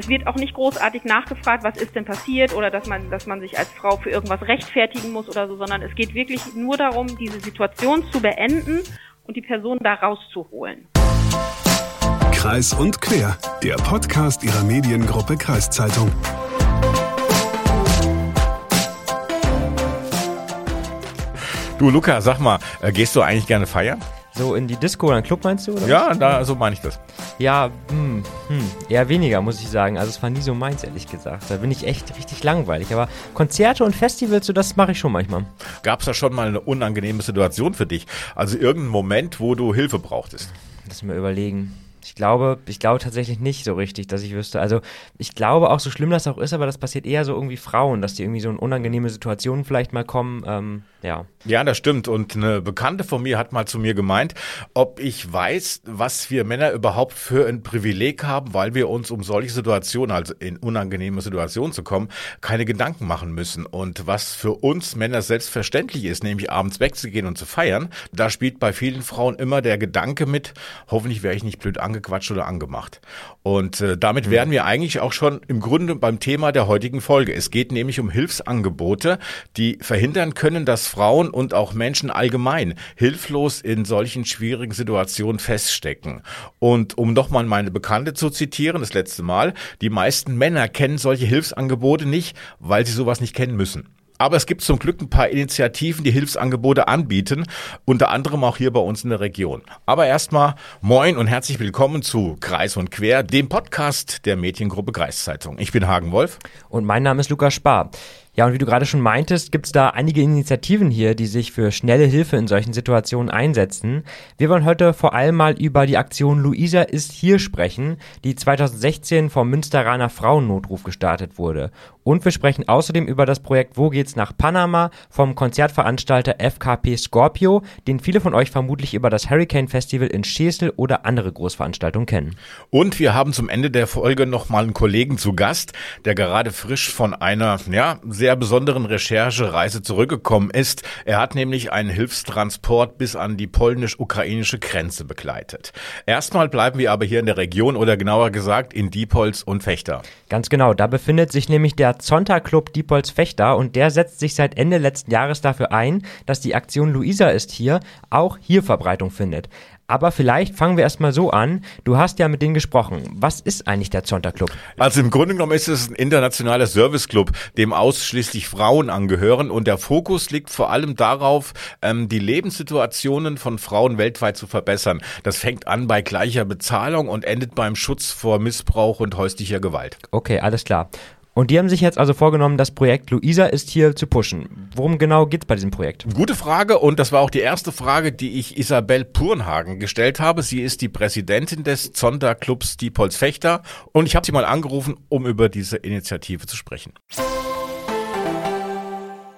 Es wird auch nicht großartig nachgefragt, was ist denn passiert oder dass man, dass man sich als Frau für irgendwas rechtfertigen muss oder so, sondern es geht wirklich nur darum, diese Situation zu beenden und die Person da rauszuholen. Kreis und Quer, der Podcast ihrer Mediengruppe Kreiszeitung. Du Luca, sag mal, äh, gehst du eigentlich gerne feiern? So in die Disco oder einen Club meinst du? Oder? Ja, da, so meine ich das. Ja, hm, hm, eher weniger, muss ich sagen. Also es war nie so meins, ehrlich gesagt. Da bin ich echt richtig langweilig. Aber Konzerte und Festivals, so das mache ich schon manchmal. Gab es da schon mal eine unangenehme Situation für dich? Also irgendeinen Moment, wo du Hilfe brauchtest? Lass mir überlegen. Ich glaube, ich glaube tatsächlich nicht so richtig, dass ich wüsste. Also ich glaube auch, so schlimm das auch ist, aber das passiert eher so irgendwie Frauen, dass die irgendwie so in unangenehme Situationen vielleicht mal kommen. Ähm, ja. Ja, das stimmt. Und eine Bekannte von mir hat mal zu mir gemeint, ob ich weiß, was wir Männer überhaupt für ein Privileg haben, weil wir uns um solche Situationen, also in unangenehme Situationen zu kommen, keine Gedanken machen müssen. Und was für uns Männer selbstverständlich ist, nämlich abends wegzugehen und zu feiern, da spielt bei vielen Frauen immer der Gedanke mit, hoffentlich wäre ich nicht blöd angequatscht oder angemacht. Und äh, damit wären wir eigentlich auch schon im Grunde beim Thema der heutigen Folge. Es geht nämlich um Hilfsangebote, die verhindern können, dass Frauen und auch Menschen allgemein hilflos in solchen schwierigen Situationen feststecken. Und um nochmal meine Bekannte zu zitieren, das letzte Mal, die meisten Männer kennen solche Hilfsangebote nicht, weil sie sowas nicht kennen müssen. Aber es gibt zum Glück ein paar Initiativen, die Hilfsangebote anbieten, unter anderem auch hier bei uns in der Region. Aber erstmal moin und herzlich willkommen zu Kreis und Quer, dem Podcast der Mediengruppe Kreiszeitung. Ich bin Hagen Wolf. Und mein Name ist Lukas Spar. Ja, und wie du gerade schon meintest, gibt es da einige Initiativen hier, die sich für schnelle Hilfe in solchen Situationen einsetzen. Wir wollen heute vor allem mal über die Aktion Luisa ist hier sprechen, die 2016 vom Münsteraner Frauennotruf gestartet wurde. Und wir sprechen außerdem über das Projekt Wo geht's nach Panama vom Konzertveranstalter FKP Scorpio, den viele von euch vermutlich über das Hurricane Festival in Schesel oder andere Großveranstaltungen kennen. Und wir haben zum Ende der Folge nochmal einen Kollegen zu Gast, der gerade frisch von einer, ja, sehr besonderen Recherchereise zurückgekommen ist. Er hat nämlich einen Hilfstransport bis an die polnisch-ukrainische Grenze begleitet. Erstmal bleiben wir aber hier in der Region oder genauer gesagt in Diepholz und Fechter. Ganz genau, da befindet sich nämlich der Zonta Club Diepholz Fechter und der setzt sich seit Ende letzten Jahres dafür ein, dass die Aktion Luisa ist hier auch hier Verbreitung findet. Aber vielleicht fangen wir erstmal so an. Du hast ja mit denen gesprochen. Was ist eigentlich der Zonta Club? Also im Grunde genommen ist es ein internationaler Serviceclub, dem ausschließlich Frauen angehören und der Fokus liegt vor allem darauf, ähm, die Lebenssituationen von Frauen weltweit zu verbessern. Das fängt an bei gleicher Bezahlung und endet beim Schutz vor Missbrauch und häuslicher Gewalt. Okay, alles klar. Und die haben sich jetzt also vorgenommen, das Projekt Luisa ist hier zu pushen. Worum genau geht es bei diesem Projekt? Gute Frage und das war auch die erste Frage, die ich Isabel Purnhagen gestellt habe. Sie ist die Präsidentin des Zonderclubs Diepholz Fechter und ich habe sie mal angerufen, um über diese Initiative zu sprechen.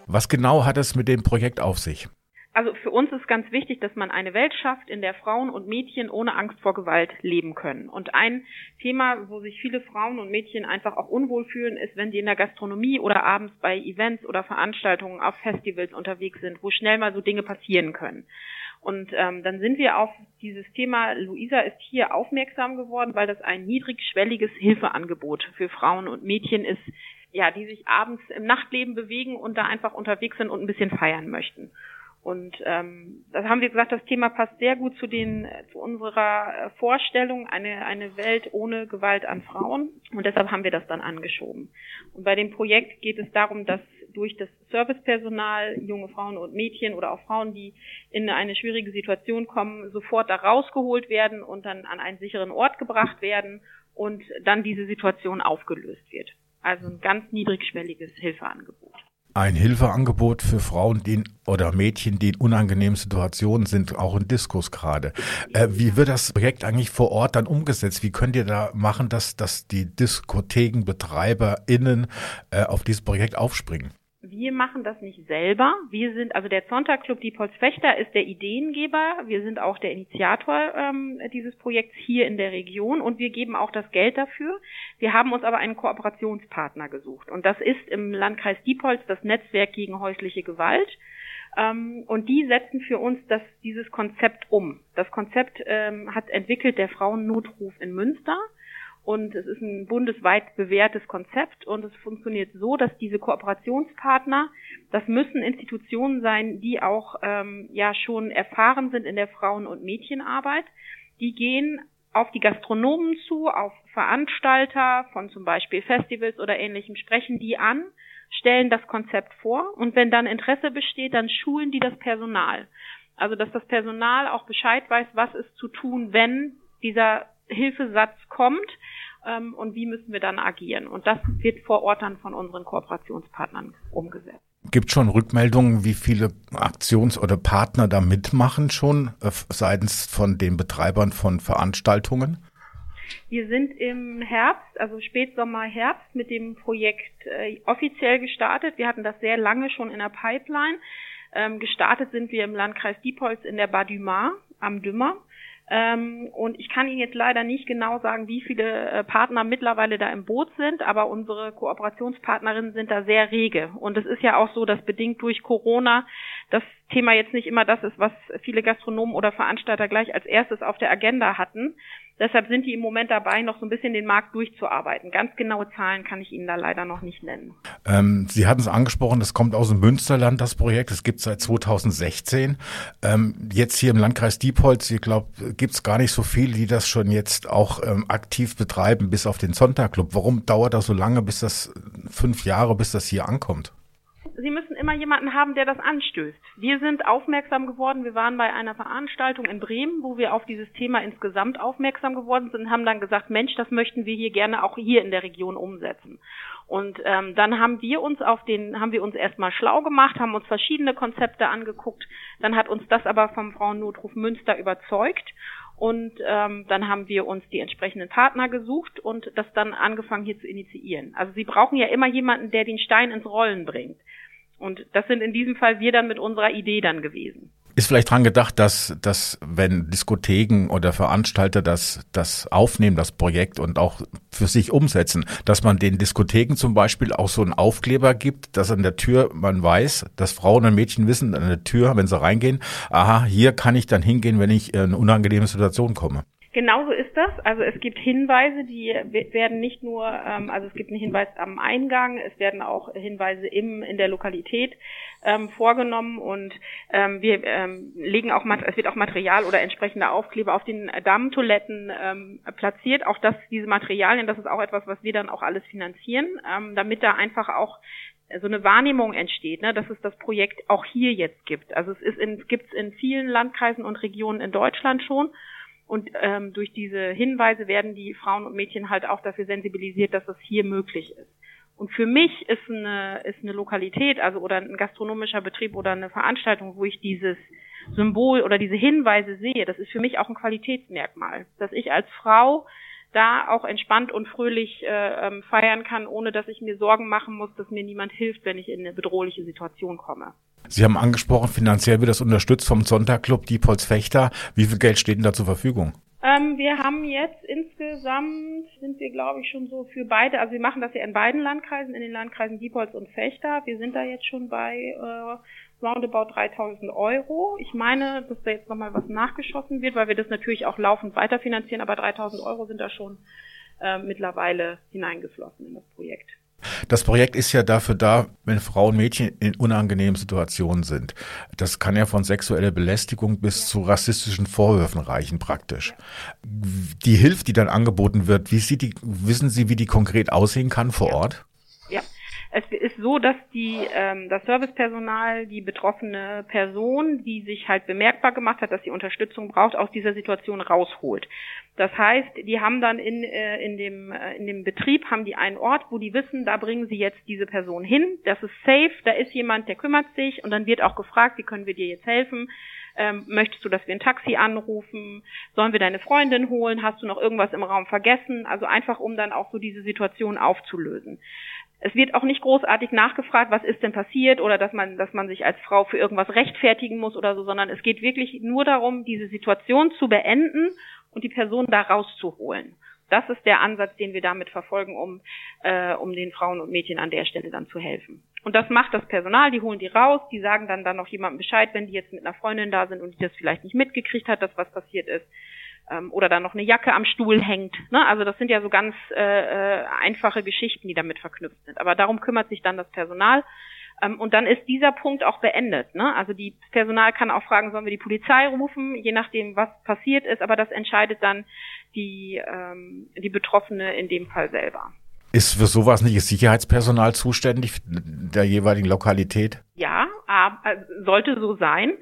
Was genau hat es mit dem Projekt auf sich? Also für uns ist ganz wichtig, dass man eine Welt schafft, in der Frauen und Mädchen ohne Angst vor Gewalt leben können. Und ein Thema, wo sich viele Frauen und Mädchen einfach auch unwohl fühlen, ist, wenn die in der Gastronomie oder abends bei Events oder Veranstaltungen auf Festivals unterwegs sind, wo schnell mal so Dinge passieren können. Und ähm, dann sind wir auf dieses Thema Luisa ist hier aufmerksam geworden, weil das ein niedrigschwelliges Hilfeangebot für Frauen und Mädchen ist, ja, die sich abends im Nachtleben bewegen und da einfach unterwegs sind und ein bisschen feiern möchten. Und ähm, das haben wir gesagt, das Thema passt sehr gut zu den zu unserer äh, Vorstellung eine eine Welt ohne Gewalt an Frauen und deshalb haben wir das dann angeschoben. Und bei dem Projekt geht es darum, dass durch das Servicepersonal junge Frauen und Mädchen oder auch Frauen, die in eine schwierige Situation kommen, sofort da rausgeholt werden und dann an einen sicheren Ort gebracht werden und dann diese Situation aufgelöst wird. Also ein ganz niedrigschwelliges Hilfeangebot ein Hilfeangebot für Frauen, die in, oder Mädchen, die in unangenehmen Situationen sind, auch in Diskurs gerade. Äh, wie wird das Projekt eigentlich vor Ort dann umgesetzt? Wie könnt ihr da machen, dass, dass die DiskothekenbetreiberInnen äh, auf dieses Projekt aufspringen? Wir machen das nicht selber. Wir sind, also der Sonntagclub Diepholz Fechter ist der Ideengeber. Wir sind auch der Initiator ähm, dieses Projekts hier in der Region und wir geben auch das Geld dafür. Wir haben uns aber einen Kooperationspartner gesucht und das ist im Landkreis Diepholz das Netzwerk gegen häusliche Gewalt. Ähm, und die setzen für uns das, dieses Konzept um. Das Konzept ähm, hat entwickelt der Frauennotruf in Münster. Und es ist ein bundesweit bewährtes Konzept und es funktioniert so, dass diese Kooperationspartner, das müssen Institutionen sein, die auch ähm, ja schon erfahren sind in der Frauen- und Mädchenarbeit. Die gehen auf die Gastronomen zu, auf Veranstalter von zum Beispiel Festivals oder ähnlichem, sprechen die an, stellen das Konzept vor und wenn dann Interesse besteht, dann schulen die das Personal. Also dass das Personal auch Bescheid weiß, was ist zu tun, wenn dieser Hilfesatz kommt ähm, und wie müssen wir dann agieren. Und das wird vor Ort dann von unseren Kooperationspartnern umgesetzt. Gibt schon Rückmeldungen, wie viele Aktions- oder Partner da mitmachen schon äh, seitens von den Betreibern von Veranstaltungen? Wir sind im Herbst, also Spätsommer, Herbst mit dem Projekt äh, offiziell gestartet. Wir hatten das sehr lange schon in der Pipeline. Ähm, gestartet sind wir im Landkreis Diepholz in der Badumar am Dümmer. Ähm, und ich kann Ihnen jetzt leider nicht genau sagen, wie viele äh, Partner mittlerweile da im Boot sind, aber unsere Kooperationspartnerinnen sind da sehr rege. Und es ist ja auch so, dass bedingt durch Corona das Thema jetzt nicht immer das ist, was viele Gastronomen oder Veranstalter gleich als erstes auf der Agenda hatten. Deshalb sind die im Moment dabei, noch so ein bisschen den Markt durchzuarbeiten. Ganz genaue Zahlen kann ich Ihnen da leider noch nicht nennen. Ähm, Sie hatten es angesprochen, das kommt aus dem Münsterland, das Projekt. Es gibt seit 2016. Ähm, jetzt hier im Landkreis Diepholz, ich glaube, gibt es gar nicht so viele, die das schon jetzt auch ähm, aktiv betreiben, bis auf den Sonntagclub. Warum dauert das so lange, bis das fünf Jahre, bis das hier ankommt? Immer jemanden haben, der das anstößt. Wir sind aufmerksam geworden. Wir waren bei einer Veranstaltung in Bremen, wo wir auf dieses Thema insgesamt aufmerksam geworden sind und haben dann gesagt, Mensch, das möchten wir hier gerne auch hier in der Region umsetzen. Und ähm, dann haben wir uns auf den, haben wir uns erstmal schlau gemacht, haben uns verschiedene Konzepte angeguckt. Dann hat uns das aber vom Frauennotruf Münster überzeugt. Und ähm, dann haben wir uns die entsprechenden Partner gesucht und das dann angefangen hier zu initiieren. Also Sie brauchen ja immer jemanden, der den Stein ins Rollen bringt. Und das sind in diesem Fall wir dann mit unserer Idee dann gewesen. Ist vielleicht dran gedacht, dass, dass wenn Diskotheken oder Veranstalter das, das aufnehmen, das Projekt und auch für sich umsetzen, dass man den Diskotheken zum Beispiel auch so einen Aufkleber gibt, dass an der Tür man weiß, dass Frauen und Mädchen wissen an der Tür, wenn sie reingehen, aha, hier kann ich dann hingehen, wenn ich in eine unangenehme Situation komme. Genauso ist das. Also es gibt Hinweise, die werden nicht nur, ähm, also es gibt einen Hinweis am Eingang, es werden auch Hinweise im in der Lokalität ähm, vorgenommen und ähm, wir ähm, legen auch es wird auch Material oder entsprechende Aufkleber auf den Damentoiletten ähm, platziert. Auch das, diese Materialien, das ist auch etwas, was wir dann auch alles finanzieren, ähm, damit da einfach auch so eine Wahrnehmung entsteht, ne, dass es das Projekt auch hier jetzt gibt. Also es ist in, gibt es in vielen Landkreisen und Regionen in Deutschland schon und ähm, durch diese Hinweise werden die Frauen und Mädchen halt auch dafür sensibilisiert, dass das hier möglich ist. Und für mich ist eine, ist eine Lokalität, also oder ein gastronomischer Betrieb oder eine Veranstaltung, wo ich dieses Symbol oder diese Hinweise sehe, das ist für mich auch ein Qualitätsmerkmal, dass ich als Frau da auch entspannt und fröhlich äh, ähm, feiern kann, ohne dass ich mir Sorgen machen muss, dass mir niemand hilft, wenn ich in eine bedrohliche Situation komme. Sie haben angesprochen, finanziell wird das unterstützt vom Sonntagclub Diepholz Fechter. Wie viel Geld steht denn da zur Verfügung? Ähm, wir haben jetzt insgesamt, sind wir glaube ich schon so für beide, also wir machen das ja in beiden Landkreisen, in den Landkreisen Diepholz und Fechter. Wir sind da jetzt schon bei äh, roundabout 3000 Euro. Ich meine, dass da jetzt nochmal was nachgeschossen wird, weil wir das natürlich auch laufend weiterfinanzieren, aber 3000 Euro sind da schon äh, mittlerweile hineingeflossen in das Projekt. Das Projekt ist ja dafür da, wenn Frauen und Mädchen in unangenehmen Situationen sind. Das kann ja von sexueller Belästigung bis zu rassistischen Vorwürfen reichen praktisch. Die Hilfe, die dann angeboten wird, wie sieht die, wissen Sie, wie die konkret aussehen kann vor. Ort? Es ist so, dass die ähm, das Servicepersonal die betroffene Person, die sich halt bemerkbar gemacht hat, dass sie Unterstützung braucht, aus dieser Situation rausholt. Das heißt, die haben dann in, äh, in, dem, äh, in dem Betrieb haben die einen Ort, wo die wissen, da bringen sie jetzt diese Person hin. Das ist safe, da ist jemand, der kümmert sich und dann wird auch gefragt, wie können wir dir jetzt helfen? Ähm, möchtest du, dass wir ein Taxi anrufen? Sollen wir deine Freundin holen? Hast du noch irgendwas im Raum vergessen? Also einfach, um dann auch so diese Situation aufzulösen. Es wird auch nicht großartig nachgefragt, was ist denn passiert oder dass man, dass man sich als Frau für irgendwas rechtfertigen muss oder so, sondern es geht wirklich nur darum, diese Situation zu beenden und die Person da rauszuholen. Das ist der Ansatz, den wir damit verfolgen, um, äh, um den Frauen und Mädchen an der Stelle dann zu helfen. Und das macht das Personal, die holen die raus, die sagen dann dann noch jemandem Bescheid, wenn die jetzt mit einer Freundin da sind und die das vielleicht nicht mitgekriegt hat, dass was passiert ist. Ähm, oder da noch eine Jacke am Stuhl hängt. Ne? Also das sind ja so ganz äh, äh, einfache Geschichten, die damit verknüpft sind. Aber darum kümmert sich dann das Personal. Ähm, und dann ist dieser Punkt auch beendet. Ne? Also die Personal kann auch fragen, sollen wir die Polizei rufen, je nachdem, was passiert ist. Aber das entscheidet dann die, ähm, die Betroffene in dem Fall selber. Ist für sowas nicht das Sicherheitspersonal zuständig der jeweiligen Lokalität? Ja, sollte so sein.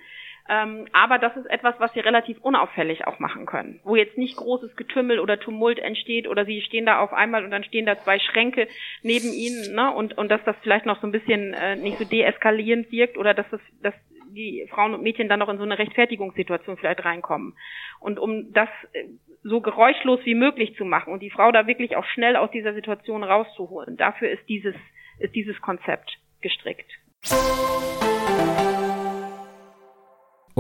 Ähm, aber das ist etwas, was sie relativ unauffällig auch machen können. Wo jetzt nicht großes Getümmel oder Tumult entsteht oder sie stehen da auf einmal und dann stehen da zwei Schränke neben ihnen, ne? Und, und dass das vielleicht noch so ein bisschen äh, nicht so deeskalierend wirkt oder dass das, dass die Frauen und Mädchen dann noch in so eine Rechtfertigungssituation vielleicht reinkommen. Und um das äh, so geräuschlos wie möglich zu machen und die Frau da wirklich auch schnell aus dieser Situation rauszuholen, dafür ist dieses, ist dieses Konzept gestrickt.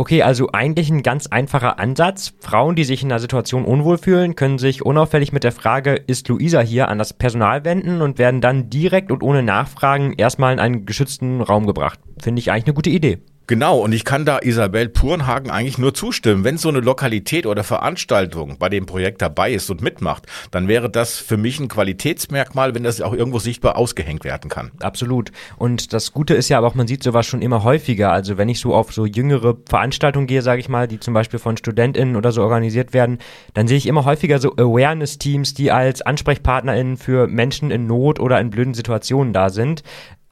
Okay, also eigentlich ein ganz einfacher Ansatz. Frauen, die sich in einer Situation unwohl fühlen, können sich unauffällig mit der Frage, ist Luisa hier, an das Personal wenden und werden dann direkt und ohne Nachfragen erstmal in einen geschützten Raum gebracht. Finde ich eigentlich eine gute Idee. Genau, und ich kann da Isabel Purenhagen eigentlich nur zustimmen. Wenn so eine Lokalität oder Veranstaltung bei dem Projekt dabei ist und mitmacht, dann wäre das für mich ein Qualitätsmerkmal, wenn das auch irgendwo sichtbar ausgehängt werden kann. Absolut. Und das Gute ist ja aber auch, man sieht sowas schon immer häufiger. Also wenn ich so auf so jüngere Veranstaltungen gehe, sage ich mal, die zum Beispiel von StudentInnen oder so organisiert werden, dann sehe ich immer häufiger so Awareness-Teams, die als AnsprechpartnerInnen für Menschen in Not oder in blöden Situationen da sind.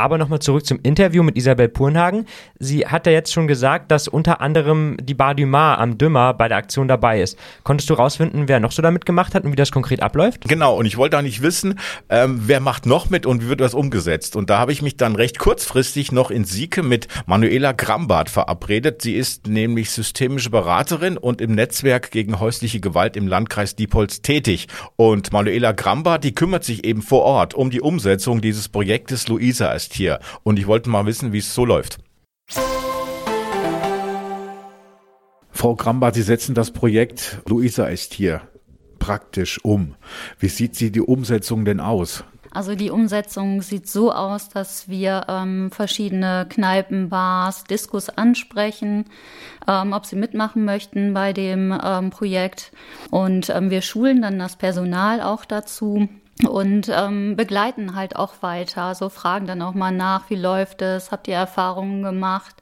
Aber nochmal zurück zum Interview mit Isabel Purnhagen. Sie hat ja jetzt schon gesagt, dass unter anderem die Bar du Mar am Dümmer bei der Aktion dabei ist. Konntest du rausfinden, wer noch so damit gemacht hat und wie das konkret abläuft? Genau, und ich wollte auch nicht wissen, ähm, wer macht noch mit und wie wird das umgesetzt. Und da habe ich mich dann recht kurzfristig noch in Sieke mit Manuela Grambart verabredet. Sie ist nämlich systemische Beraterin und im Netzwerk gegen häusliche Gewalt im Landkreis Diepholz tätig. Und Manuela Grambart, die kümmert sich eben vor Ort um die Umsetzung dieses Projektes Luisa ist hier. Und ich wollte mal wissen, wie es so läuft. Frau Grambart, Sie setzen das Projekt Luisa ist hier praktisch um. Wie sieht sie die Umsetzung denn aus? Also die Umsetzung sieht so aus, dass wir ähm, verschiedene Kneipen, Bars, Diskos ansprechen, ähm, ob sie mitmachen möchten bei dem ähm, Projekt. Und ähm, wir schulen dann das Personal auch dazu und ähm, begleiten halt auch weiter. So fragen dann auch mal nach, wie läuft es, habt ihr Erfahrungen gemacht,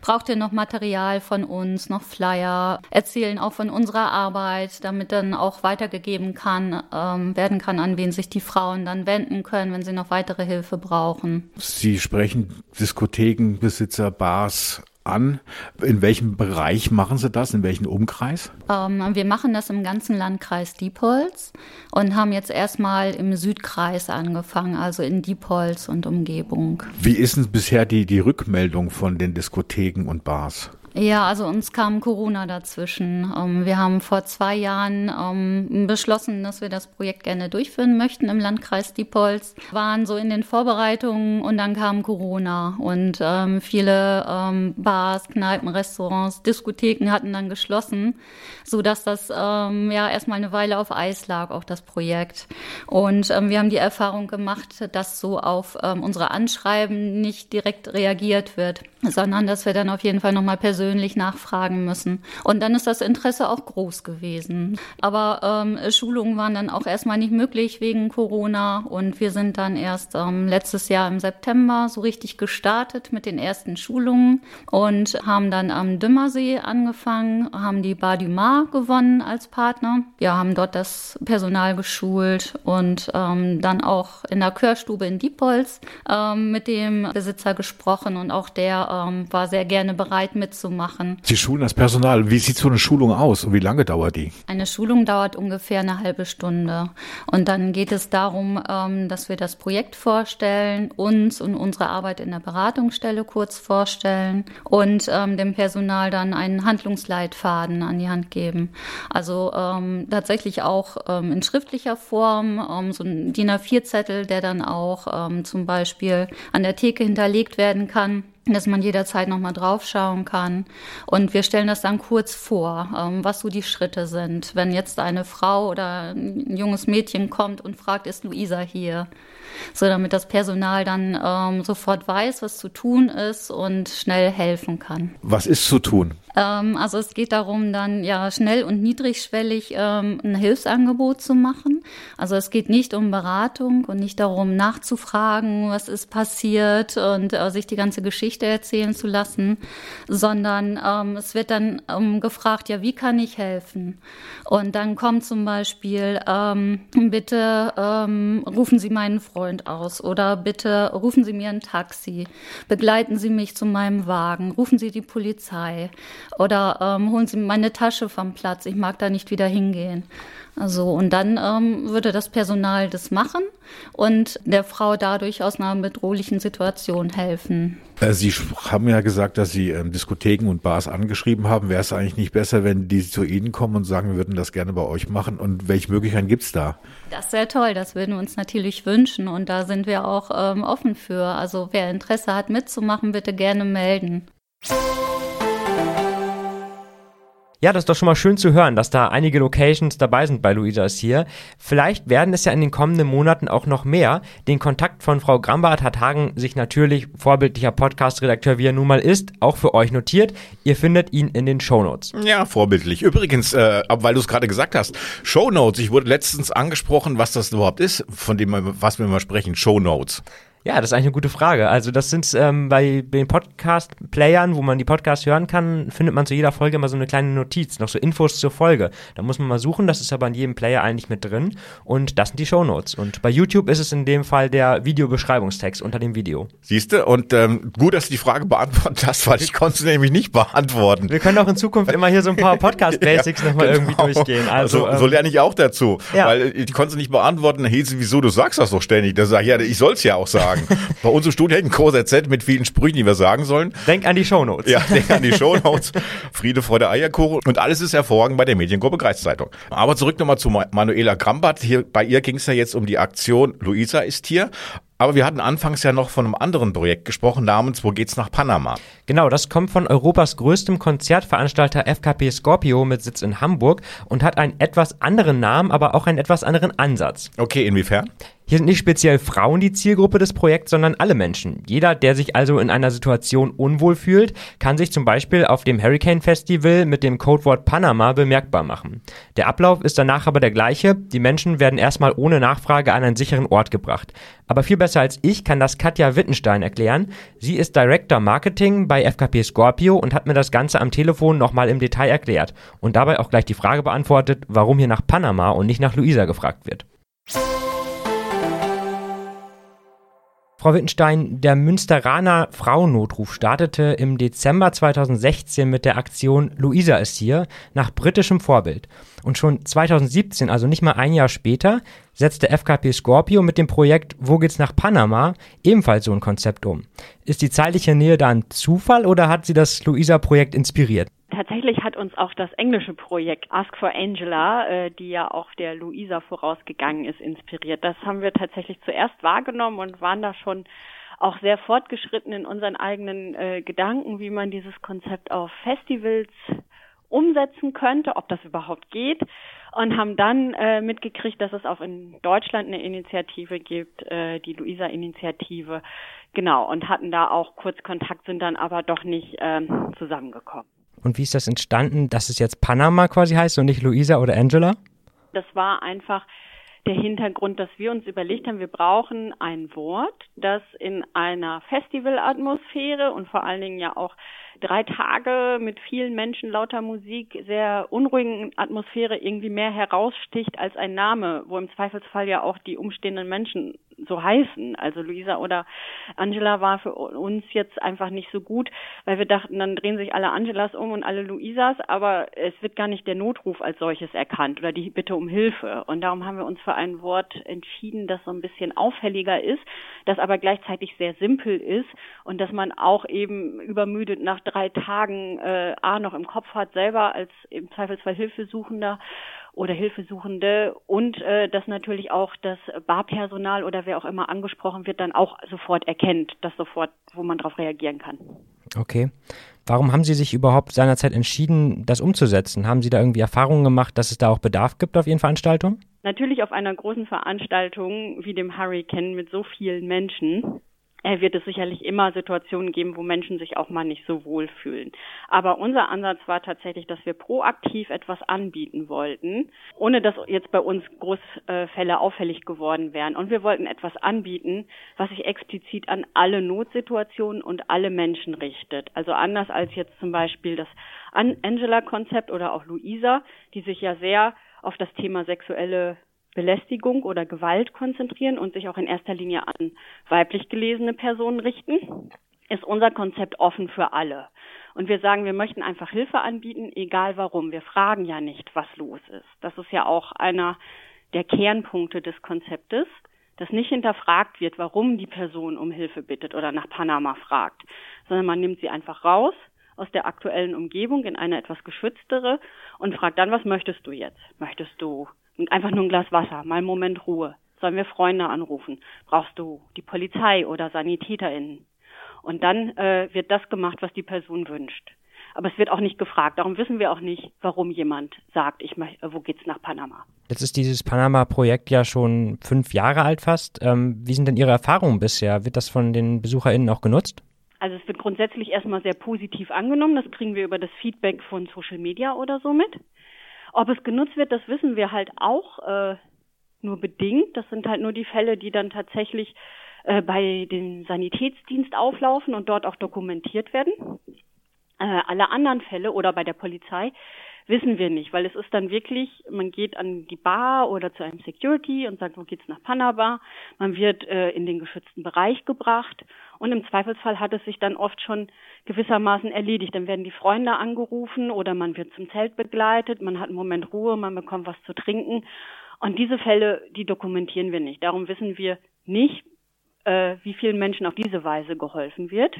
braucht ihr noch Material von uns, noch Flyer, erzählen auch von unserer Arbeit, damit dann auch weitergegeben kann, ähm, werden kann, an wen sich die Frauen dann wenden können, wenn sie noch weitere Hilfe brauchen. Sie sprechen Diskothekenbesitzer, Bars an. In welchem Bereich machen Sie das? In welchem Umkreis? Ähm, wir machen das im ganzen Landkreis Diepholz und haben jetzt erstmal im Südkreis angefangen, also in Diepholz und Umgebung. Wie ist denn bisher die, die Rückmeldung von den Diskotheken und Bars? Ja, also uns kam Corona dazwischen. Ähm, wir haben vor zwei Jahren ähm, beschlossen, dass wir das Projekt gerne durchführen möchten im Landkreis Diepholz. Waren so in den Vorbereitungen und dann kam Corona und ähm, viele Bars, Kneipen, Restaurants, Diskotheken hatten dann geschlossen, so dass das ja erstmal eine Weile auf Eis lag, auch das Projekt. Und wir haben die Erfahrung gemacht, dass so auf unsere Anschreiben nicht direkt reagiert wird, sondern dass wir dann auf jeden Fall nochmal persönlich persönlich nachfragen müssen. Und dann ist das Interesse auch groß gewesen. Aber ähm, Schulungen waren dann auch erstmal nicht möglich wegen Corona und wir sind dann erst ähm, letztes Jahr im September so richtig gestartet mit den ersten Schulungen und haben dann am Dümmersee angefangen, haben die Bar du Mar gewonnen als Partner. Wir haben dort das Personal geschult und ähm, dann auch in der Chörstube in Diepholz ähm, mit dem Besitzer gesprochen und auch der ähm, war sehr gerne bereit mitzumachen machen. Sie schulen das Personal. Wie sieht so eine Schulung aus und wie lange dauert die? Eine Schulung dauert ungefähr eine halbe Stunde. Und dann geht es darum, ähm, dass wir das Projekt vorstellen, uns und unsere Arbeit in der Beratungsstelle kurz vorstellen und ähm, dem Personal dann einen Handlungsleitfaden an die Hand geben. Also ähm, tatsächlich auch in schriftlicher Form, so ein DIN A4-Zettel, der dann auch zum Beispiel an der Theke hinterlegt werden kann dass man jederzeit nochmal draufschauen kann. Und wir stellen das dann kurz vor, ähm, was so die Schritte sind. Wenn jetzt eine Frau oder ein junges Mädchen kommt und fragt, ist Luisa hier? So damit das Personal dann ähm, sofort weiß, was zu tun ist und schnell helfen kann. Was ist zu tun? Ähm, also es geht darum, dann ja schnell und niedrigschwellig ähm, ein Hilfsangebot zu machen. Also es geht nicht um Beratung und nicht darum nachzufragen, was ist passiert und äh, sich die ganze Geschichte erzählen zu lassen, sondern ähm, es wird dann ähm, gefragt, ja, wie kann ich helfen? Und dann kommt zum Beispiel, ähm, bitte rufen Sie meinen Freund aus. Oder bitte rufen Sie mir ein Taxi, begleiten Sie mich zu meinem Wagen, rufen Sie die Polizei. Oder ähm, holen Sie meine Tasche vom Platz, ich mag da nicht wieder hingehen. Also und dann ähm, würde das Personal das machen und der Frau dadurch aus einer bedrohlichen Situation helfen. Äh, Sie haben ja gesagt, dass Sie ähm, Diskotheken und Bars angeschrieben haben. Wäre es eigentlich nicht besser, wenn die zu Ihnen kommen und sagen, wir würden das gerne bei euch machen? Und welche Möglichkeiten gibt es da? Das wäre toll, das würden wir uns natürlich wünschen und da sind wir auch ähm, offen für. Also wer Interesse hat mitzumachen, bitte gerne melden. Ja, das ist doch schon mal schön zu hören, dass da einige Locations dabei sind bei Luisa ist hier. Vielleicht werden es ja in den kommenden Monaten auch noch mehr. Den Kontakt von Frau Grambart hat Hagen sich natürlich, vorbildlicher Podcast-Redakteur wie er nun mal ist, auch für euch notiert. Ihr findet ihn in den Shownotes. Ja, vorbildlich. Übrigens, äh, weil du es gerade gesagt hast, Shownotes. Ich wurde letztens angesprochen, was das überhaupt ist, von dem, was wir mal sprechen, Shownotes. Ja, das ist eigentlich eine gute Frage. Also das sind ähm, bei den Podcast-Playern, wo man die Podcasts hören kann, findet man zu jeder Folge immer so eine kleine Notiz, noch so Infos zur Folge. Da muss man mal suchen, das ist aber in jedem Player eigentlich mit drin und das sind die Shownotes. Und bei YouTube ist es in dem Fall der Videobeschreibungstext unter dem Video. Siehste, und ähm, gut, dass du die Frage beantwortet hast, weil ich konnte sie nämlich nicht beantworten. Wir können auch in Zukunft immer hier so ein paar Podcast-Basics ja, nochmal genau. irgendwie durchgehen. Also, also so ähm, lerne ich auch dazu, ja. weil ich konnte sie nicht beantworten, hey, wieso, du sagst das doch ständig. Da sage ich, ja, ich soll es ja auch sagen sagen. Bei uns im Studio hängt ein KZZ mit vielen Sprüchen, die wir sagen sollen. Denk an die Shownotes. Ja, denk an die Shownotes. Friede, Freude, Eierkuchen. Und alles ist hervorragend bei der Mediengruppe Kreiszeitung. Aber zurück nochmal zu Manuela Grambart. Hier, bei ihr ging es ja jetzt um die Aktion Luisa ist hier. Aber wir hatten anfangs ja noch von einem anderen Projekt gesprochen, namens Wo geht's nach Panama? Genau, das kommt von Europas größtem Konzertveranstalter FKP Scorpio mit Sitz in Hamburg und hat einen etwas anderen Namen, aber auch einen etwas anderen Ansatz. Okay, inwiefern? Hier sind nicht speziell Frauen die Zielgruppe des Projekts, sondern alle Menschen. Jeder, der sich also in einer Situation unwohl fühlt, kann sich zum Beispiel auf dem Hurricane Festival mit dem Codewort Panama bemerkbar machen. Der Ablauf ist danach aber der gleiche. Die Menschen werden erstmal ohne Nachfrage an einen sicheren Ort gebracht. Aber viel besser als ich kann das Katja Wittenstein erklären. Sie ist Director Marketing bei FKP Scorpio und hat mir das Ganze am Telefon nochmal im Detail erklärt und dabei auch gleich die Frage beantwortet, warum hier nach Panama und nicht nach Luisa gefragt wird. Frau Wittenstein, der Münsteraner Frauennotruf startete im Dezember 2016 mit der Aktion Luisa ist hier nach britischem Vorbild. Und schon 2017, also nicht mal ein Jahr später, setzte FKP Scorpio mit dem Projekt Wo geht's nach Panama ebenfalls so ein Konzept um. Ist die zeitliche Nähe da ein Zufall oder hat sie das Luisa-Projekt inspiriert? Tatsächlich hat uns auch das englische Projekt Ask for Angela, äh, die ja auch der Luisa vorausgegangen ist, inspiriert. Das haben wir tatsächlich zuerst wahrgenommen und waren da schon auch sehr fortgeschritten in unseren eigenen äh, Gedanken, wie man dieses Konzept auf Festivals umsetzen könnte, ob das überhaupt geht und haben dann äh, mitgekriegt, dass es auch in Deutschland eine Initiative gibt, äh, die Luisa-Initiative, genau, und hatten da auch kurz Kontakt, sind dann aber doch nicht ähm, zusammengekommen. Und wie ist das entstanden, dass es jetzt Panama quasi heißt und nicht Luisa oder Angela? Das war einfach der Hintergrund, dass wir uns überlegt haben, wir brauchen ein Wort, das in einer Festivalatmosphäre und vor allen Dingen ja auch drei Tage mit vielen Menschen, lauter Musik, sehr unruhigen Atmosphäre irgendwie mehr heraussticht als ein Name, wo im Zweifelsfall ja auch die umstehenden Menschen so heißen. Also Luisa oder Angela war für uns jetzt einfach nicht so gut, weil wir dachten, dann drehen sich alle Angelas um und alle Luisas, aber es wird gar nicht der Notruf als solches erkannt oder die Bitte um Hilfe. Und darum haben wir uns für ein Wort entschieden, das so ein bisschen auffälliger ist, das aber gleichzeitig sehr simpel ist und dass man auch eben übermüdet nach drei Tagen äh, A noch im Kopf hat, selber als im Zweifelsfall Hilfesuchender oder Hilfesuchende und äh, dass natürlich auch das Barpersonal oder wer auch immer angesprochen wird, dann auch sofort erkennt, dass sofort, wo man darauf reagieren kann. Okay. Warum haben Sie sich überhaupt seinerzeit entschieden, das umzusetzen? Haben Sie da irgendwie Erfahrungen gemacht, dass es da auch Bedarf gibt auf Ihren Veranstaltungen? Natürlich auf einer großen Veranstaltung wie dem Hurricane mit so vielen Menschen wird es sicherlich immer Situationen geben, wo Menschen sich auch mal nicht so wohl fühlen. Aber unser Ansatz war tatsächlich, dass wir proaktiv etwas anbieten wollten, ohne dass jetzt bei uns Großfälle auffällig geworden wären. Und wir wollten etwas anbieten, was sich explizit an alle Notsituationen und alle Menschen richtet. Also anders als jetzt zum Beispiel das Angela-Konzept oder auch Luisa, die sich ja sehr auf das Thema sexuelle Belästigung oder Gewalt konzentrieren und sich auch in erster Linie an weiblich gelesene Personen richten, ist unser Konzept offen für alle. Und wir sagen, wir möchten einfach Hilfe anbieten, egal warum. Wir fragen ja nicht, was los ist. Das ist ja auch einer der Kernpunkte des Konzeptes, dass nicht hinterfragt wird, warum die Person um Hilfe bittet oder nach Panama fragt, sondern man nimmt sie einfach raus aus der aktuellen Umgebung in eine etwas geschütztere und fragt dann, was möchtest du jetzt? Möchtest du einfach nur ein Glas Wasser, mal einen Moment Ruhe. Sollen wir Freunde anrufen? Brauchst du die Polizei oder SanitäterInnen? Und dann äh, wird das gemacht, was die Person wünscht. Aber es wird auch nicht gefragt. Darum wissen wir auch nicht, warum jemand sagt, ich möchte, wo geht's nach Panama. Jetzt ist dieses Panama-Projekt ja schon fünf Jahre alt fast. Ähm, wie sind denn Ihre Erfahrungen bisher? Wird das von den BesucherInnen auch genutzt? Also es wird grundsätzlich erstmal sehr positiv angenommen. Das kriegen wir über das Feedback von Social Media oder so mit. Ob es genutzt wird, das wissen wir halt auch äh, nur bedingt. Das sind halt nur die Fälle, die dann tatsächlich äh, bei dem Sanitätsdienst auflaufen und dort auch dokumentiert werden. Äh, alle anderen Fälle oder bei der Polizei wissen wir nicht, weil es ist dann wirklich, man geht an die Bar oder zu einem Security und sagt, wo geht's nach Panama? Man wird äh, in den geschützten Bereich gebracht und im Zweifelsfall hat es sich dann oft schon gewissermaßen erledigt. Dann werden die Freunde angerufen oder man wird zum Zelt begleitet, man hat einen Moment Ruhe, man bekommt was zu trinken und diese Fälle, die dokumentieren wir nicht. Darum wissen wir nicht, äh, wie vielen Menschen auf diese Weise geholfen wird.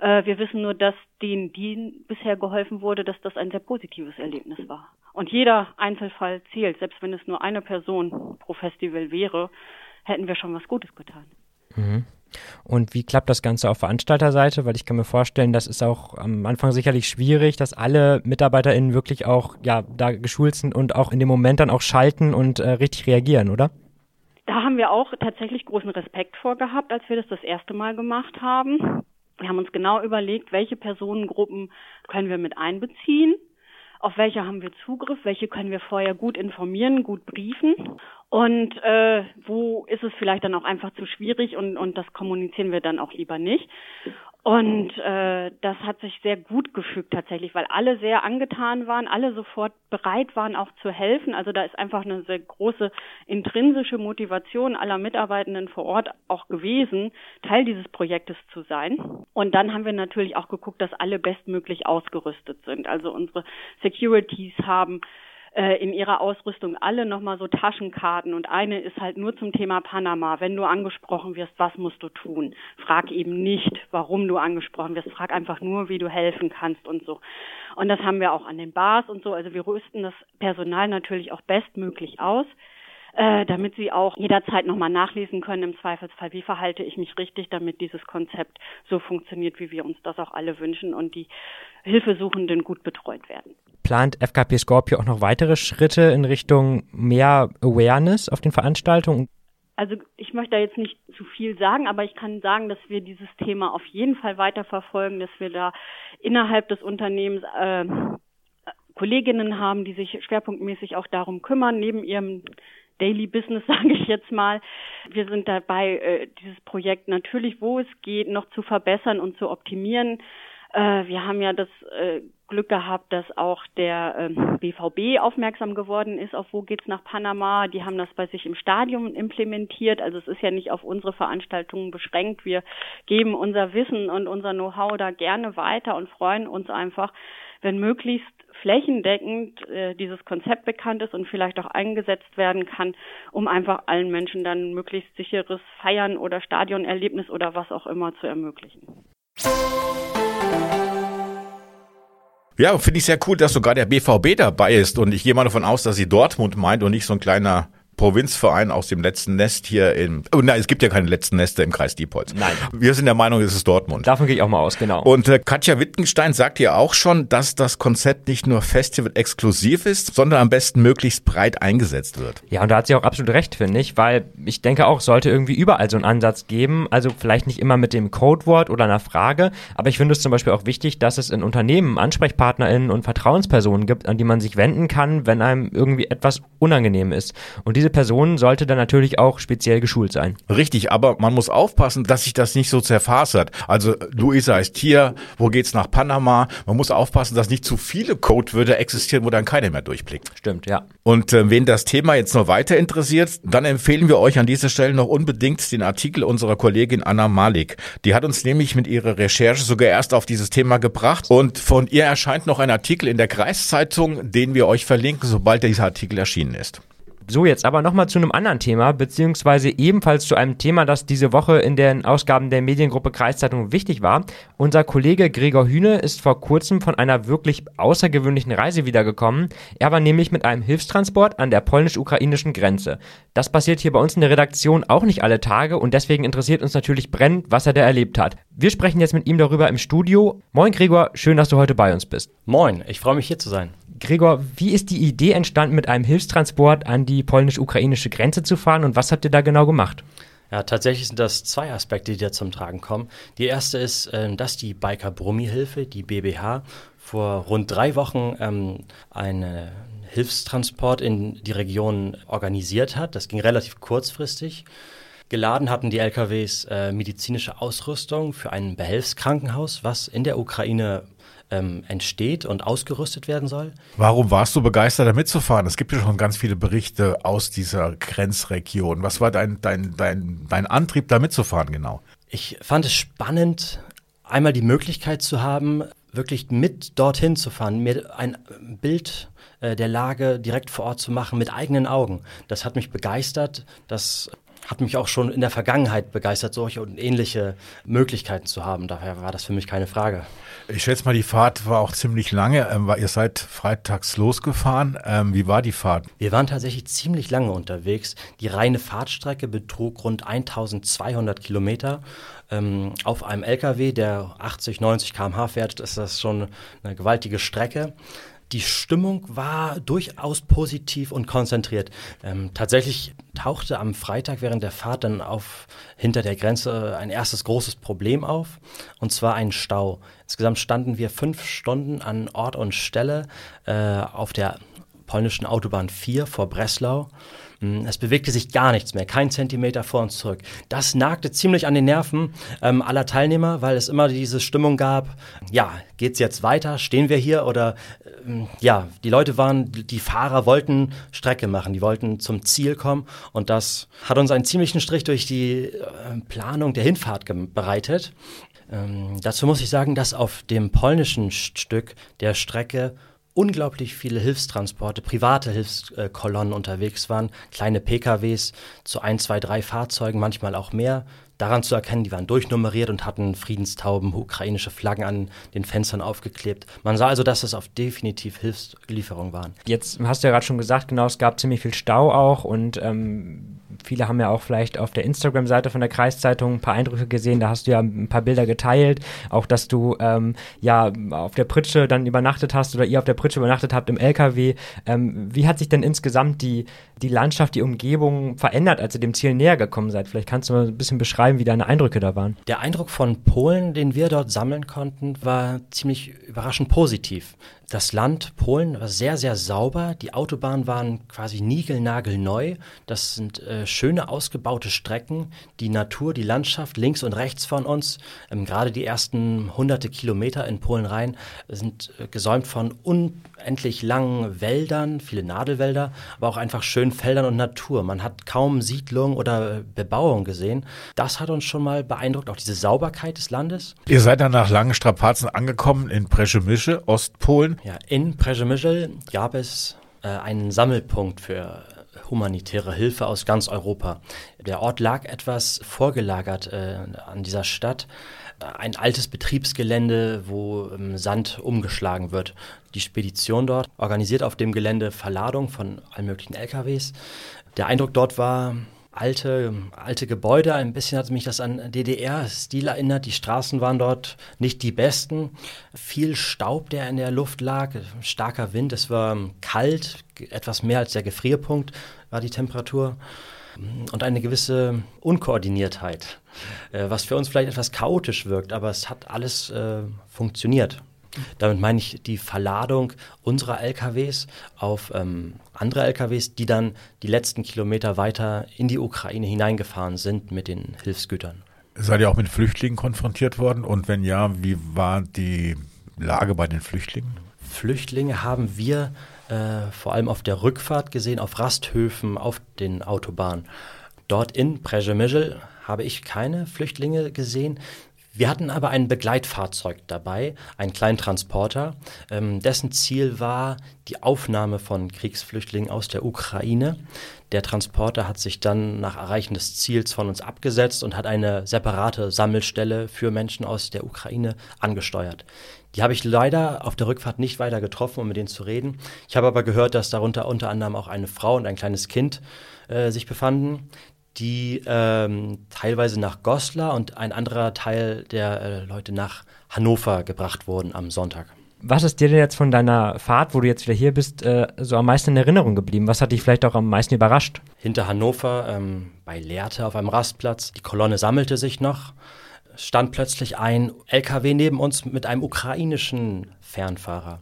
Äh, wir wissen nur, dass denen, denen bisher geholfen wurde, dass das ein sehr positives Erlebnis war. Und jeder Einzelfall zählt. Selbst wenn es nur eine Person pro Festival wäre, hätten wir schon was Gutes getan. Mhm. Und wie klappt das Ganze auf Veranstalterseite? Weil ich kann mir vorstellen, das ist auch am Anfang sicherlich schwierig, dass alle MitarbeiterInnen wirklich auch ja da geschult sind und auch in dem Moment dann auch schalten und äh, richtig reagieren, oder? Da haben wir auch tatsächlich großen Respekt vor gehabt, als wir das das erste Mal gemacht haben. Wir haben uns genau überlegt, welche Personengruppen können wir mit einbeziehen, auf welche haben wir Zugriff, welche können wir vorher gut informieren, gut briefen und äh, wo ist es vielleicht dann auch einfach zu schwierig und, und das kommunizieren wir dann auch lieber nicht. Und äh, das hat sich sehr gut gefügt tatsächlich, weil alle sehr angetan waren, alle sofort bereit waren, auch zu helfen. Also da ist einfach eine sehr große intrinsische Motivation aller Mitarbeitenden vor Ort auch gewesen, Teil dieses Projektes zu sein. Und dann haben wir natürlich auch geguckt, dass alle bestmöglich ausgerüstet sind. Also unsere Securities haben äh, in ihrer Ausrüstung alle nochmal so Taschenkarten und eine ist halt nur zum Thema Panama. Wenn du angesprochen wirst, was musst du tun? Frag eben nicht, warum du angesprochen wirst. Frag einfach nur, wie du helfen kannst und so. Und das haben wir auch an den Bars und so. Also wir rüsten das Personal natürlich auch bestmöglich aus äh, damit sie auch jederzeit nochmal nachlesen können im Zweifelsfall, wie verhalte ich mich richtig, damit dieses Konzept so funktioniert, wie wir uns das auch alle wünschen und die Hilfesuchenden gut betreut werden plant FKP Scorpio auch noch weitere Schritte in Richtung mehr Awareness auf den Veranstaltungen? Also ich möchte da jetzt nicht zu viel sagen, aber ich kann sagen, dass wir dieses Thema auf jeden Fall weiterverfolgen, dass wir da innerhalb des Unternehmens äh, Kolleginnen haben, die sich schwerpunktmäßig auch darum kümmern, neben ihrem Daily Business, sage ich jetzt mal. Wir sind dabei, äh, dieses Projekt natürlich, wo es geht, noch zu verbessern und zu optimieren. Äh, wir haben ja das äh, Glück gehabt, dass auch der ähm, BVB aufmerksam geworden ist, auf wo geht's nach Panama. Die haben das bei sich im Stadion implementiert. Also es ist ja nicht auf unsere Veranstaltungen beschränkt. Wir geben unser Wissen und unser Know-how da gerne weiter und freuen uns einfach, wenn möglichst flächendeckend äh, dieses Konzept bekannt ist und vielleicht auch eingesetzt werden kann, um einfach allen Menschen dann möglichst sicheres Feiern oder Stadionerlebnis oder was auch immer zu ermöglichen. Ja, finde ich sehr cool, dass sogar der BVB dabei ist und ich gehe mal davon aus, dass sie Dortmund meint und nicht so ein kleiner Provinzverein aus dem letzten Nest hier in, oh nein, es gibt ja keine letzten Neste im Kreis Diepholz. Nein. Wir sind der Meinung, es ist Dortmund. Davon gehe ich auch mal aus, genau. Und äh, Katja Wittgenstein sagt ja auch schon, dass das Konzept nicht nur Festival exklusiv ist, sondern am besten möglichst breit eingesetzt wird. Ja, und da hat sie auch absolut recht, finde ich, weil ich denke auch, sollte irgendwie überall so einen Ansatz geben, also vielleicht nicht immer mit dem Codewort oder einer Frage, aber ich finde es zum Beispiel auch wichtig, dass es in Unternehmen AnsprechpartnerInnen und Vertrauenspersonen gibt, an die man sich wenden kann, wenn einem irgendwie etwas unangenehm ist. Und diese Person sollte dann natürlich auch speziell geschult sein. Richtig, aber man muss aufpassen, dass sich das nicht so zerfasert. Also Luisa ist hier, wo geht's nach Panama? Man muss aufpassen, dass nicht zu viele Codewörter existieren, wo dann keiner mehr durchblickt. Stimmt, ja. Und äh, wen das Thema jetzt noch weiter interessiert, dann empfehlen wir euch an dieser Stelle noch unbedingt den Artikel unserer Kollegin Anna Malik. Die hat uns nämlich mit ihrer Recherche sogar erst auf dieses Thema gebracht und von ihr erscheint noch ein Artikel in der Kreiszeitung, den wir euch verlinken, sobald dieser Artikel erschienen ist. So, jetzt aber nochmal zu einem anderen Thema, beziehungsweise ebenfalls zu einem Thema, das diese Woche in den Ausgaben der Mediengruppe Kreiszeitung wichtig war. Unser Kollege Gregor Hühne ist vor kurzem von einer wirklich außergewöhnlichen Reise wiedergekommen. Er war nämlich mit einem Hilfstransport an der polnisch-ukrainischen Grenze. Das passiert hier bei uns in der Redaktion auch nicht alle Tage und deswegen interessiert uns natürlich brennend, was er da erlebt hat. Wir sprechen jetzt mit ihm darüber im Studio. Moin Gregor, schön, dass du heute bei uns bist. Moin, ich freue mich hier zu sein. Gregor, wie ist die Idee entstanden, mit einem Hilfstransport an die polnisch-ukrainische Grenze zu fahren und was habt ihr da genau gemacht? Ja, tatsächlich sind das zwei Aspekte, die da zum Tragen kommen. Die erste ist, äh, dass die Biker Brummi-Hilfe, die BBH, vor rund drei Wochen ähm, einen Hilfstransport in die Region organisiert hat. Das ging relativ kurzfristig. Geladen hatten die LKWs äh, medizinische Ausrüstung für ein Behelfskrankenhaus, was in der Ukraine ähm, entsteht und ausgerüstet werden soll. Warum warst du begeistert, da mitzufahren? Es gibt ja schon ganz viele Berichte aus dieser Grenzregion. Was war dein, dein, dein, dein Antrieb, da mitzufahren genau? Ich fand es spannend, einmal die Möglichkeit zu haben, wirklich mit dorthin zu fahren, mir ein Bild äh, der Lage direkt vor Ort zu machen mit eigenen Augen. Das hat mich begeistert. Das hat mich auch schon in der Vergangenheit begeistert, solche und ähnliche Möglichkeiten zu haben. Daher war das für mich keine Frage. Ich schätze mal, die Fahrt war auch ziemlich lange. Ähm, ihr seid freitags losgefahren. Ähm, wie war die Fahrt? Wir waren tatsächlich ziemlich lange unterwegs. Die reine Fahrtstrecke betrug rund 1200 Kilometer. Ähm, auf einem LKW, der 80, 90 km/h fährt, ist das schon eine gewaltige Strecke die Stimmung war durchaus positiv und konzentriert. Ähm, tatsächlich tauchte am Freitag während der Fahrt dann auf hinter der Grenze ein erstes großes Problem auf, und zwar ein Stau. Insgesamt standen wir fünf Stunden an Ort und Stelle äh, auf der polnischen Autobahn 4 vor Breslau. Hm, es bewegte sich gar nichts mehr, kein Zentimeter vor uns zurück. Das nagte ziemlich an den Nerven ähm, aller Teilnehmer, weil es immer diese Stimmung gab, ja, geht's jetzt weiter, stehen wir hier oder ähm, ja, die Leute waren, die Fahrer wollten Strecke machen, die wollten zum Ziel kommen und das hat uns einen ziemlichen Strich durch die äh, Planung der Hinfahrt bereitet. Ähm, dazu muss ich sagen, dass auf dem polnischen Stück der Strecke unglaublich viele Hilfstransporte, private Hilfskolonnen unterwegs waren, kleine PKWs zu ein, zwei, drei Fahrzeugen, manchmal auch mehr. Daran zu erkennen, die waren durchnummeriert und hatten Friedenstauben, ukrainische Flaggen an den Fenstern aufgeklebt. Man sah also, dass es auf definitiv Hilfslieferungen waren. Jetzt hast du ja gerade schon gesagt, genau, es gab ziemlich viel Stau auch und ähm, viele haben ja auch vielleicht auf der Instagram-Seite von der Kreiszeitung ein paar Eindrücke gesehen. Da hast du ja ein paar Bilder geteilt. Auch, dass du ähm, ja auf der Pritsche dann übernachtet hast oder ihr auf der Pritsche übernachtet habt im LKW. Ähm, wie hat sich denn insgesamt die, die Landschaft, die Umgebung verändert, als ihr dem Ziel näher gekommen seid? Vielleicht kannst du mal ein bisschen beschreiben, wie deine Eindrücke da waren. Der Eindruck von Polen, den wir dort sammeln konnten, war ziemlich überraschend positiv. Das Land Polen war sehr, sehr sauber. Die Autobahnen waren quasi niegelnagelneu. Das sind äh, schöne ausgebaute Strecken. Die Natur, die Landschaft links und rechts von uns, ähm, gerade die ersten hunderte Kilometer in Polen rein, sind äh, gesäumt von unendlich langen Wäldern, viele Nadelwälder, aber auch einfach schönen Feldern und Natur. Man hat kaum Siedlung oder äh, Bebauung gesehen. Das hat uns schon mal beeindruckt, auch diese Sauberkeit des Landes. Ihr seid dann nach langen Strapazen angekommen in Przemysl, Ostpolen. Ja, in Przemysl gab es äh, einen Sammelpunkt für humanitäre Hilfe aus ganz Europa. Der Ort lag etwas vorgelagert äh, an dieser Stadt. Ein altes Betriebsgelände, wo ähm, Sand umgeschlagen wird. Die Spedition dort organisiert auf dem Gelände Verladung von allen möglichen LKWs. Der Eindruck dort war, alte, alte Gebäude. Ein bisschen hat mich das an DDR-Stil erinnert. Die Straßen waren dort nicht die besten. Viel Staub, der in der Luft lag, starker Wind. Es war kalt, etwas mehr als der Gefrierpunkt war die Temperatur. Und eine gewisse Unkoordiniertheit, äh, was für uns vielleicht etwas chaotisch wirkt, aber es hat alles äh, funktioniert. Damit meine ich die Verladung unserer LKWs auf ähm, andere LKWs, die dann die letzten Kilometer weiter in die Ukraine hineingefahren sind mit den Hilfsgütern. Seid ihr auch mit Flüchtlingen konfrontiert worden? Und wenn ja, wie war die Lage bei den Flüchtlingen? Flüchtlinge haben wir äh, vor allem auf der Rückfahrt gesehen, auf Rasthöfen, auf den Autobahnen. Dort in Przemysl habe ich keine Flüchtlinge gesehen. Wir hatten aber ein Begleitfahrzeug dabei, einen kleinen Transporter, ähm, dessen Ziel war die Aufnahme von Kriegsflüchtlingen aus der Ukraine. Der Transporter hat sich dann nach Erreichen des Ziels von uns abgesetzt und hat eine separate Sammelstelle für Menschen aus der Ukraine angesteuert. Die habe ich leider auf der Rückfahrt nicht weiter getroffen, um mit denen zu reden. Ich habe aber gehört, dass darunter unter anderem auch eine Frau und ein kleines Kind äh, sich befanden die ähm, teilweise nach Goslar und ein anderer Teil der äh, Leute nach Hannover gebracht wurden am Sonntag. Was ist dir denn jetzt von deiner Fahrt, wo du jetzt wieder hier bist, äh, so am meisten in Erinnerung geblieben? Was hat dich vielleicht auch am meisten überrascht? Hinter Hannover, ähm, bei Lehrte auf einem Rastplatz, die Kolonne sammelte sich noch, stand plötzlich ein LKW neben uns mit einem ukrainischen Fernfahrer.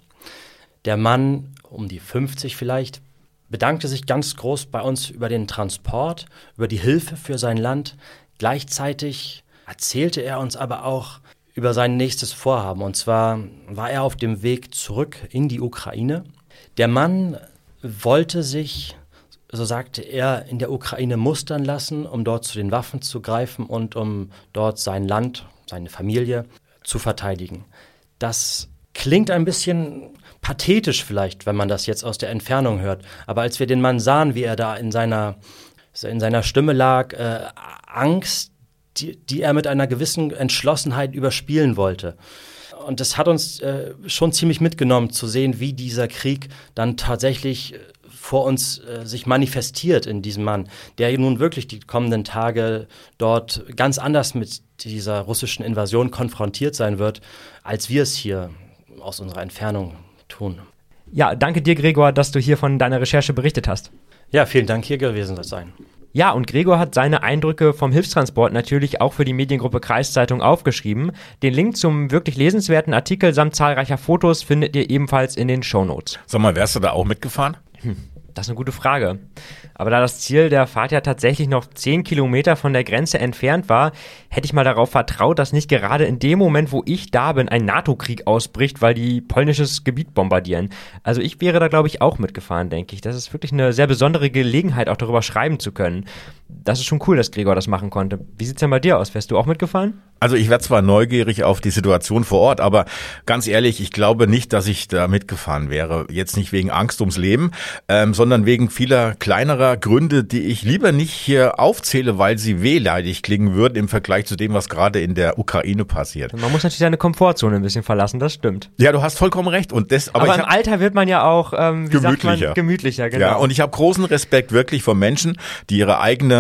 Der Mann, um die 50 vielleicht, bedankte sich ganz groß bei uns über den Transport, über die Hilfe für sein Land. Gleichzeitig erzählte er uns aber auch über sein nächstes Vorhaben. Und zwar war er auf dem Weg zurück in die Ukraine. Der Mann wollte sich, so sagte er, in der Ukraine mustern lassen, um dort zu den Waffen zu greifen und um dort sein Land, seine Familie zu verteidigen. Das klingt ein bisschen pathetisch vielleicht, wenn man das jetzt aus der Entfernung hört. Aber als wir den Mann sahen, wie er da in seiner, in seiner Stimme lag, äh, Angst, die, die er mit einer gewissen Entschlossenheit überspielen wollte. Und das hat uns äh, schon ziemlich mitgenommen, zu sehen, wie dieser Krieg dann tatsächlich äh, vor uns äh, sich manifestiert in diesem Mann, der nun wirklich die kommenden Tage dort ganz anders mit dieser russischen Invasion konfrontiert sein wird, als wir es hier aus unserer Entfernung tun. Ja, danke dir, Gregor, dass du hier von deiner Recherche berichtet hast. Ja, vielen Dank, hier gewesen zu sein. Ja, und Gregor hat seine Eindrücke vom Hilfstransport natürlich auch für die Mediengruppe Kreiszeitung aufgeschrieben. Den Link zum wirklich lesenswerten Artikel samt zahlreicher Fotos findet ihr ebenfalls in den Shownotes. Sag mal, wärst du da auch mitgefahren? Hm, das ist eine gute Frage. Aber da das Ziel der Fahrt ja tatsächlich noch 10 Kilometer von der Grenze entfernt war, hätte ich mal darauf vertraut, dass nicht gerade in dem Moment, wo ich da bin, ein NATO-Krieg ausbricht, weil die polnisches Gebiet bombardieren. Also ich wäre da, glaube ich, auch mitgefahren, denke ich. Das ist wirklich eine sehr besondere Gelegenheit, auch darüber schreiben zu können. Das ist schon cool, dass Gregor das machen konnte. Wie sieht's denn bei dir aus? Wärst du auch mitgefahren? Also ich werde zwar neugierig auf die Situation vor Ort, aber ganz ehrlich, ich glaube nicht, dass ich da mitgefahren wäre. Jetzt nicht wegen Angst ums Leben, ähm, sondern wegen vieler kleinerer Gründe, die ich lieber nicht hier aufzähle, weil sie wehleidig klingen würden im Vergleich zu dem, was gerade in der Ukraine passiert. Man muss natürlich seine Komfortzone ein bisschen verlassen, das stimmt. Ja, du hast vollkommen recht. Und das, aber, aber im Alter wird man ja auch ähm, gemütlicher. Man, gemütlicher, genau. Ja, und ich habe großen Respekt wirklich vor Menschen, die ihre eigene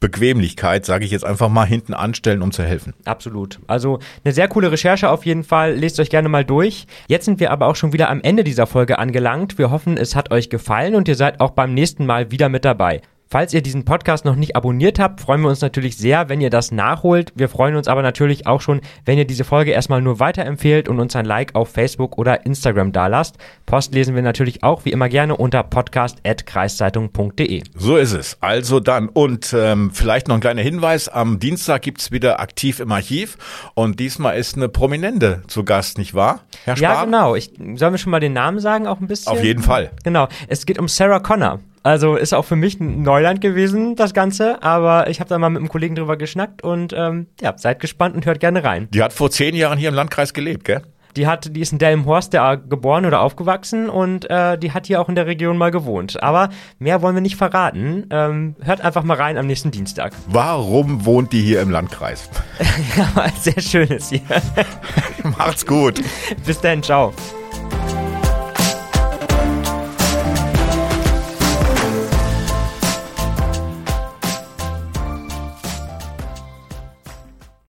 Bequemlichkeit, sage ich jetzt einfach mal, hinten anstellen, um zu helfen. Absolut. Also eine sehr coole Recherche auf jeden Fall. Lest euch gerne mal durch. Jetzt sind wir aber auch schon wieder am Ende dieser Folge angelangt. Wir hoffen, es hat euch gefallen und ihr seid auch beim nächsten Mal wieder mit dabei. Falls ihr diesen Podcast noch nicht abonniert habt, freuen wir uns natürlich sehr, wenn ihr das nachholt. Wir freuen uns aber natürlich auch schon, wenn ihr diese Folge erstmal nur weiterempfehlt und uns ein Like auf Facebook oder Instagram dalasst. Post lesen wir natürlich auch wie immer gerne unter podcast.kreiszeitung.de. So ist es. Also dann. Und ähm, vielleicht noch ein kleiner Hinweis. Am Dienstag gibt's wieder aktiv im Archiv. Und diesmal ist eine Prominente zu Gast, nicht wahr, Herr Spahn? Ja, genau. Ich, sollen wir schon mal den Namen sagen auch ein bisschen? Auf jeden Fall. Genau. Es geht um Sarah Connor. Also ist auch für mich ein Neuland gewesen, das Ganze. Aber ich habe da mal mit einem Kollegen drüber geschnackt und ähm, ja, seid gespannt und hört gerne rein. Die hat vor zehn Jahren hier im Landkreis gelebt, gell? Die hat, die ist in Delmenhorst der, geboren oder aufgewachsen und äh, die hat hier auch in der Region mal gewohnt. Aber mehr wollen wir nicht verraten. Ähm, hört einfach mal rein am nächsten Dienstag. Warum wohnt die hier im Landkreis? ja, weil es sehr schön ist hier. Macht's gut. Bis dann, ciao.